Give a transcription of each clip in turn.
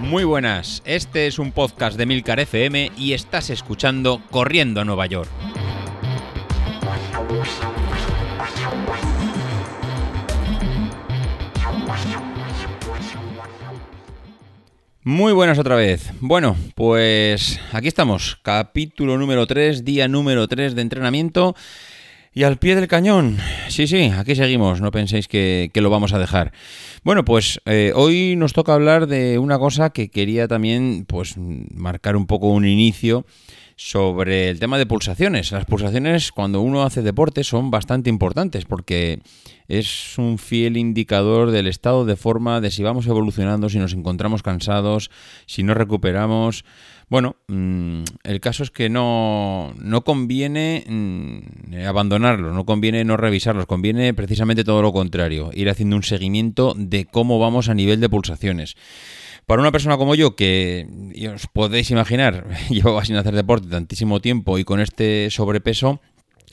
Muy buenas, este es un podcast de Milcar FM y estás escuchando Corriendo a Nueva York. Muy buenas otra vez. Bueno, pues aquí estamos, capítulo número 3, día número 3 de entrenamiento. Y al pie del cañón. Sí, sí, aquí seguimos, no penséis que, lo vamos a dejar. Bueno, pues eh, hoy nos toca hablar de una cosa que quería también pues marcar un poco un inicio sobre el tema de pulsaciones. Las pulsaciones cuando uno hace deporte son bastante importantes porque es un fiel indicador del estado de forma, de si vamos evolucionando, si nos encontramos cansados, si no recuperamos. Bueno, mm, el caso es que no, no conviene mm, abandonarlos, no conviene no revisarlos, conviene precisamente todo lo contrario, ir haciendo un seguimiento de cómo vamos a nivel de pulsaciones. Para una persona como yo, que os podéis imaginar, llevaba sin hacer deporte tantísimo tiempo y con este sobrepeso,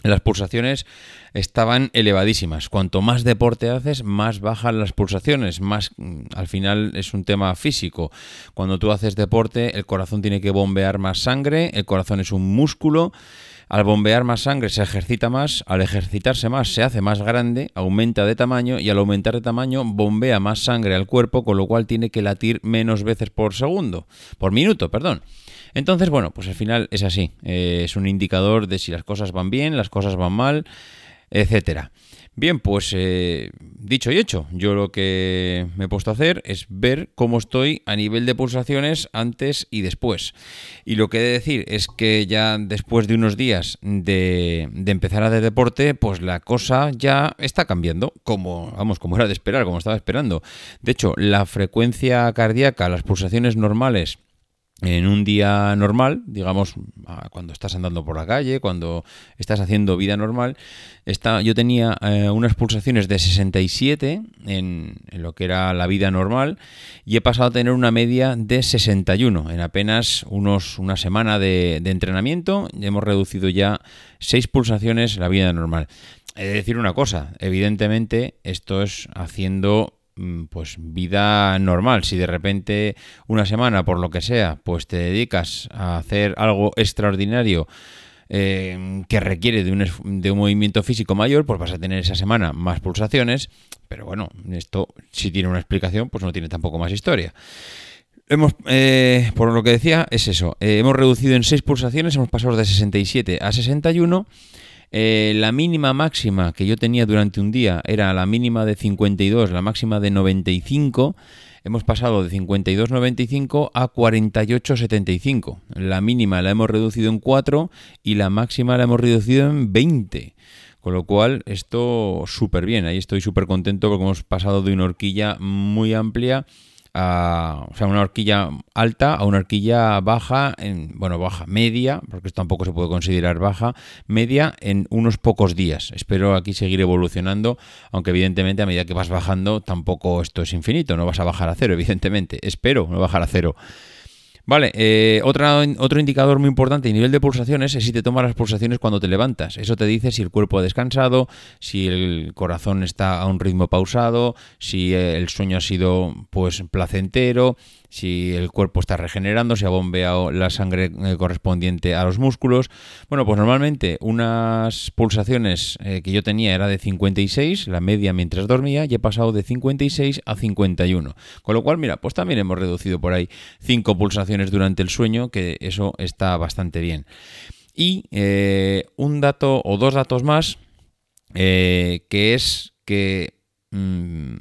las pulsaciones estaban elevadísimas. Cuanto más deporte haces, más bajan las pulsaciones. Más, mm, al final es un tema físico. Cuando tú haces deporte, el corazón tiene que bombear más sangre. El corazón es un músculo. Al bombear más sangre se ejercita más, al ejercitarse más se hace más grande, aumenta de tamaño y al aumentar de tamaño bombea más sangre al cuerpo, con lo cual tiene que latir menos veces por segundo, por minuto, perdón. Entonces, bueno, pues al final es así. Eh, es un indicador de si las cosas van bien, las cosas van mal, etcétera. Bien, pues eh, dicho y hecho, yo lo que me he puesto a hacer es ver cómo estoy a nivel de pulsaciones antes y después. Y lo que he de decir es que ya después de unos días de, de empezar a hacer deporte, pues la cosa ya está cambiando, como, vamos, como era de esperar, como estaba esperando. De hecho, la frecuencia cardíaca, las pulsaciones normales, en un día normal, digamos, cuando estás andando por la calle, cuando estás haciendo vida normal, está, yo tenía eh, unas pulsaciones de 67 en, lo que era la vida normal y he pasado a tener una media de 61 en apenas unos, una semana de, de entrenamiento. Hemos reducido ya 6 pulsaciones en la vida normal. He de decir una cosa, evidentemente esto es haciendo pues vida normal. Si de repente una semana, por lo que sea, pues te dedicas a hacer algo extraordinario eh, que requiere de un, de un, movimiento físico mayor, pues vas a tener esa semana más pulsaciones. Pero bueno, esto si tiene una explicación, pues no tiene tampoco más historia. Hemos, eh, por lo que decía, es eso. Eh, hemos reducido en 6 pulsaciones, hemos pasado de 67 a 61 eh, la mínima máxima que yo tenía durante un día era la mínima de 52, la máxima de 95. Hemos pasado de 52,95 a 48,75. La mínima la hemos reducido en 4 y la máxima la hemos reducido en 20. Con lo cual, esto súper bien. Ahí estoy súper contento porque hemos pasado de una horquilla muy amplia a, o sea, una horquilla alta a una horquilla baja, en, bueno, baja, media, porque esto tampoco se puede considerar baja, media en unos pocos días. Espero aquí seguir evolucionando, aunque evidentemente a medida que vas bajando tampoco esto es infinito, no vas a bajar a cero, evidentemente. Espero no bajar a cero. Vale, eh, otro indicador muy importante y nivel de pulsaciones es si te tomas las pulsaciones cuando te levantas. Eso te dice si el cuerpo ha descansado, si el corazón está a un ritmo pausado, si el sueño ha sido pues placentero, si el cuerpo está regenerando, si ha bombeado la sangre eh, correspondiente a los músculos. Bueno, pues normalmente unas pulsaciones eh, que yo tenía era de 56, la media mientras dormía, y he pasado de 56 a 51. Con lo cual, mira, pues también hemos reducido por ahí 5 pulsaciones durante el sueño, que eso está bastante bien. Y eh, un dato o dos datos más, que es que... Mm,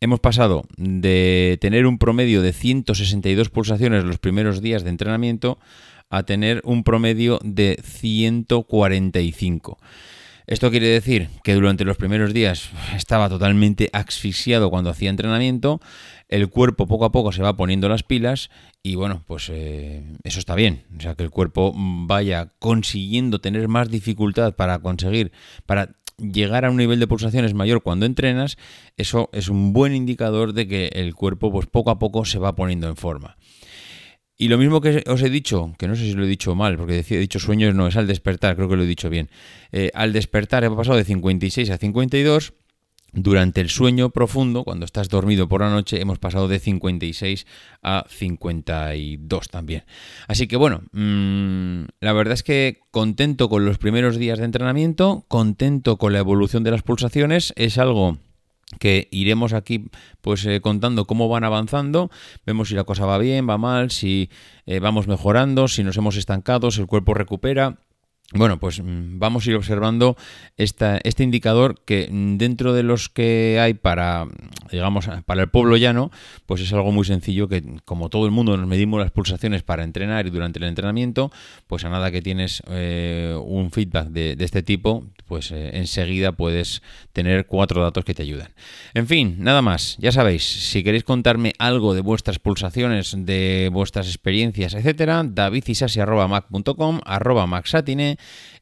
hemos pasado de tener un promedio de 162 pulsaciones los primeros días de entrenamiento a tener un promedio de 145. Esto quiere decir que durante los primeros días estaba totalmente asfixiado cuando hacía entrenamiento, el cuerpo poco a poco se va poniendo las pilas y bueno, pues eh, eso está bien, o sea que el cuerpo vaya consiguiendo tener más dificultad para conseguir, para llegar a un nivel de pulsaciones mayor cuando entrenas, eso es un buen indicador de que el cuerpo pues poco a poco se va poniendo en forma. Y lo mismo que os he dicho, que no sé si lo he dicho mal, porque he dicho sueños, no, es al despertar, creo que lo he dicho bien. Eh, al despertar he pasado de 56 a 52, durante el sueño profundo, cuando estás dormido por la noche, hemos pasado de 56 a 52 también. Así que bueno, mm, la verdad es que contento con los primeros días de entrenamiento, contento con la evolución de las pulsaciones, es algo que iremos aquí pues eh, contando cómo van avanzando, vemos si la cosa va bien, va mal, si eh, vamos mejorando, si nos hemos estancado, si el cuerpo recupera. Bueno, pues mm, vamos a ir observando esta, este indicador que mm, dentro de los que hay para, digamos, para el pueblo llano, pues es algo muy sencillo que como todo el mundo nos medimos las pulsaciones para entrenar y durante el entrenamiento, pues a nada que tienes eh, un feedback de, este tipo, pues eh, enseguida puedes tener cuatro datos que te ayudan. En fin, nada más, ya sabéis, si queréis contarme algo de vuestras pulsaciones, de vuestras experiencias, etcétera, davidisasi.mac.com, arroba maxatine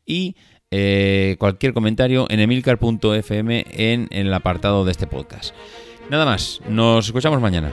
y eh, cualquier comentario en emilcar.fm en, en el apartado de este podcast. Nada más, nos escuchamos mañana.